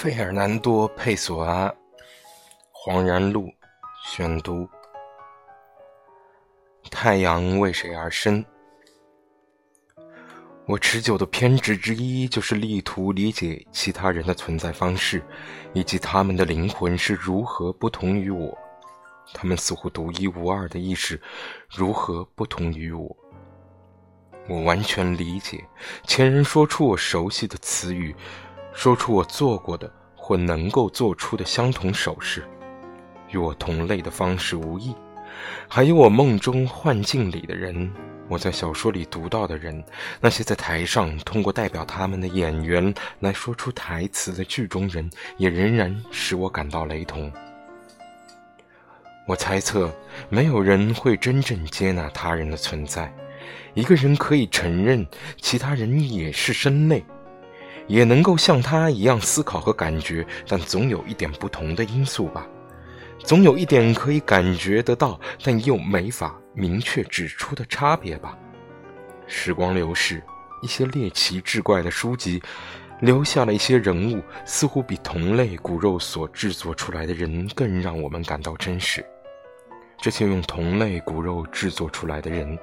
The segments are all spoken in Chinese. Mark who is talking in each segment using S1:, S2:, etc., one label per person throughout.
S1: 费尔南多·佩索阿，黄然路选读。太阳为谁而生？我持久的偏执之一，就是力图理解其他人的存在方式，以及他们的灵魂是如何不同于我。他们似乎独一无二的意识，如何不同于我？我完全理解前人说出我熟悉的词语，说出我做过的或能够做出的相同手势，与我同类的方式无异。还有我梦中幻境里的人，我在小说里读到的人，那些在台上通过代表他们的演员来说出台词的剧中人，也仍然使我感到雷同。我猜测，没有人会真正接纳他人的存在。一个人可以承认其他人也是身类，也能够像他一样思考和感觉，但总有一点不同的因素吧。总有一点可以感觉得到，但又没法明确指出的差别吧。时光流逝，一些猎奇志怪的书籍，留下了一些人物，似乎比同类骨肉所制作出来的人更让我们感到真实。这些用同类骨肉制作出来的人，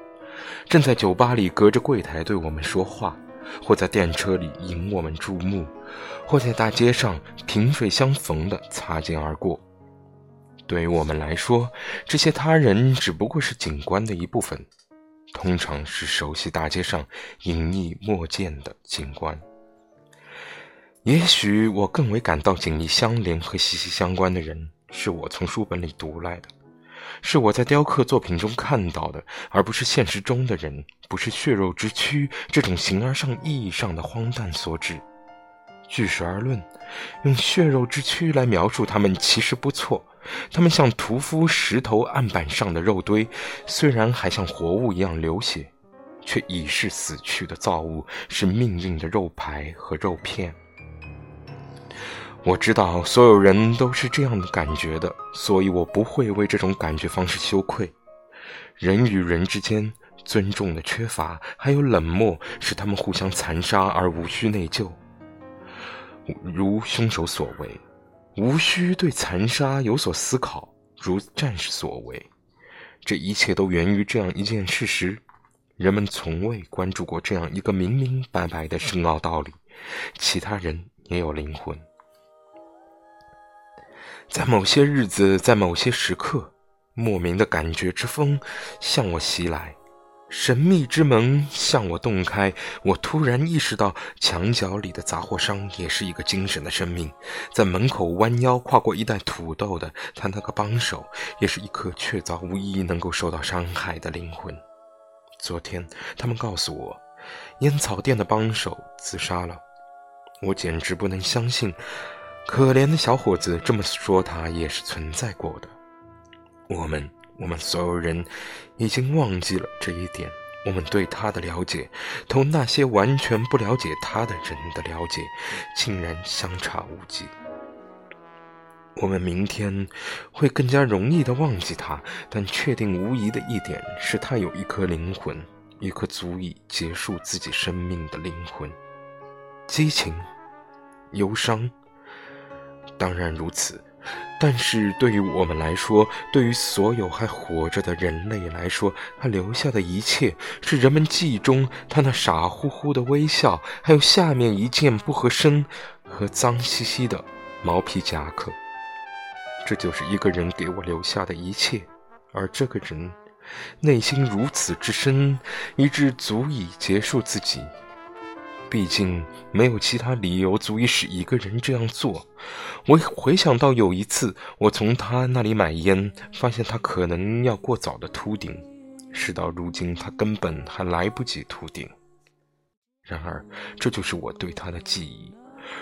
S1: 正在酒吧里隔着柜台对我们说话，或在电车里引我们注目，或在大街上萍水相逢的擦肩而过。对于我们来说，这些他人只不过是景观的一部分，通常是熟悉大街上隐匿莫见的景观。也许我更为感到紧密相连和息息相关的人，是我从书本里读来的。是我在雕刻作品中看到的，而不是现实中的人，不是血肉之躯这种形而上意义上的荒诞所致。据实而论，用血肉之躯来描述他们其实不错。他们像屠夫石头案板上的肉堆，虽然还像活物一样流血，却已是死去的造物，是命运的肉排和肉片。我知道所有人都是这样的感觉的，所以我不会为这种感觉方式羞愧。人与人之间尊重的缺乏，还有冷漠，使他们互相残杀而无需内疚，如凶手所为；无需对残杀有所思考，如战士所为。这一切都源于这样一件事实：人们从未关注过这样一个明明白白的深奥道理：其他人也有灵魂。在某些日子，在某些时刻，莫名的感觉之风向我袭来，神秘之门向我洞开。我突然意识到，墙角里的杂货商也是一个精神的生命，在门口弯腰跨过一袋土豆的他那个帮手，也是一颗确凿无疑能够受到伤害的灵魂。昨天，他们告诉我，烟草店的帮手自杀了。我简直不能相信。可怜的小伙子这么说，他也是存在过的。我们，我们所有人，已经忘记了这一点。我们对他的了解，同那些完全不了解他的人的了解，竟然相差无几。我们明天会更加容易的忘记他，但确定无疑的一点是，他有一颗灵魂，一颗足以结束自己生命的灵魂。激情，忧伤。当然如此，但是对于我们来说，对于所有还活着的人类来说，他留下的一切是人们记忆中他那傻乎乎的微笑，还有下面一件不合身和脏兮兮的毛皮夹克。这就是一个人给我留下的一切，而这个人内心如此之深，以致足以结束自己。毕竟没有其他理由足以使一个人这样做。我回想到有一次，我从他那里买烟，发现他可能要过早的秃顶。事到如今，他根本还来不及秃顶。然而，这就是我对他的记忆。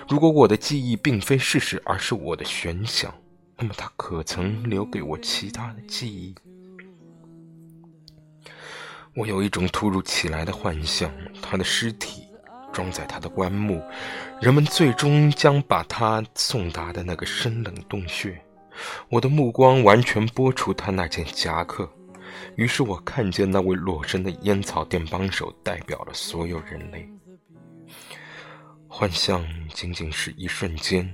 S1: 如果我的记忆并非事实，而是我的悬想，那么他可曾留给我其他的记忆？我有一种突如其来的幻象：他的尸体。装载他的棺木，人们最终将把他送达的那个深冷洞穴。我的目光完全拨除他那件夹克，于是我看见那位裸身的烟草店帮手代表了所有人类。幻象仅仅是一瞬间，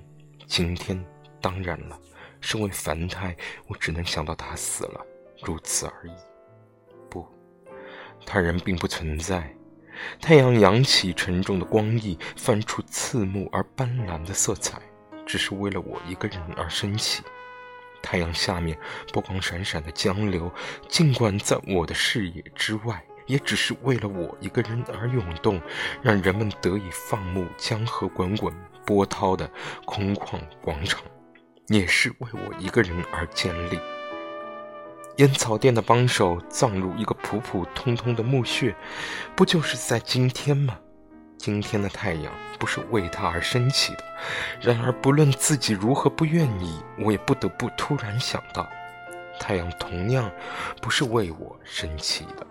S1: 今天，当然了，身为凡胎，我只能想到他死了，如此而已。不，他人并不存在。太阳扬起沉重的光翼，泛出刺目而斑斓的色彩，只是为了我一个人而升起。太阳下面波光闪闪的江流，尽管在我的视野之外，也只是为了我一个人而涌动，让人们得以放牧江河滚滚波涛的空旷广场，也是为我一个人而建立。烟草店的帮手葬入一个普普通通的墓穴，不就是在今天吗？今天的太阳不是为他而升起的。然而，不论自己如何不愿意，我也不得不突然想到，太阳同样不是为我升起的。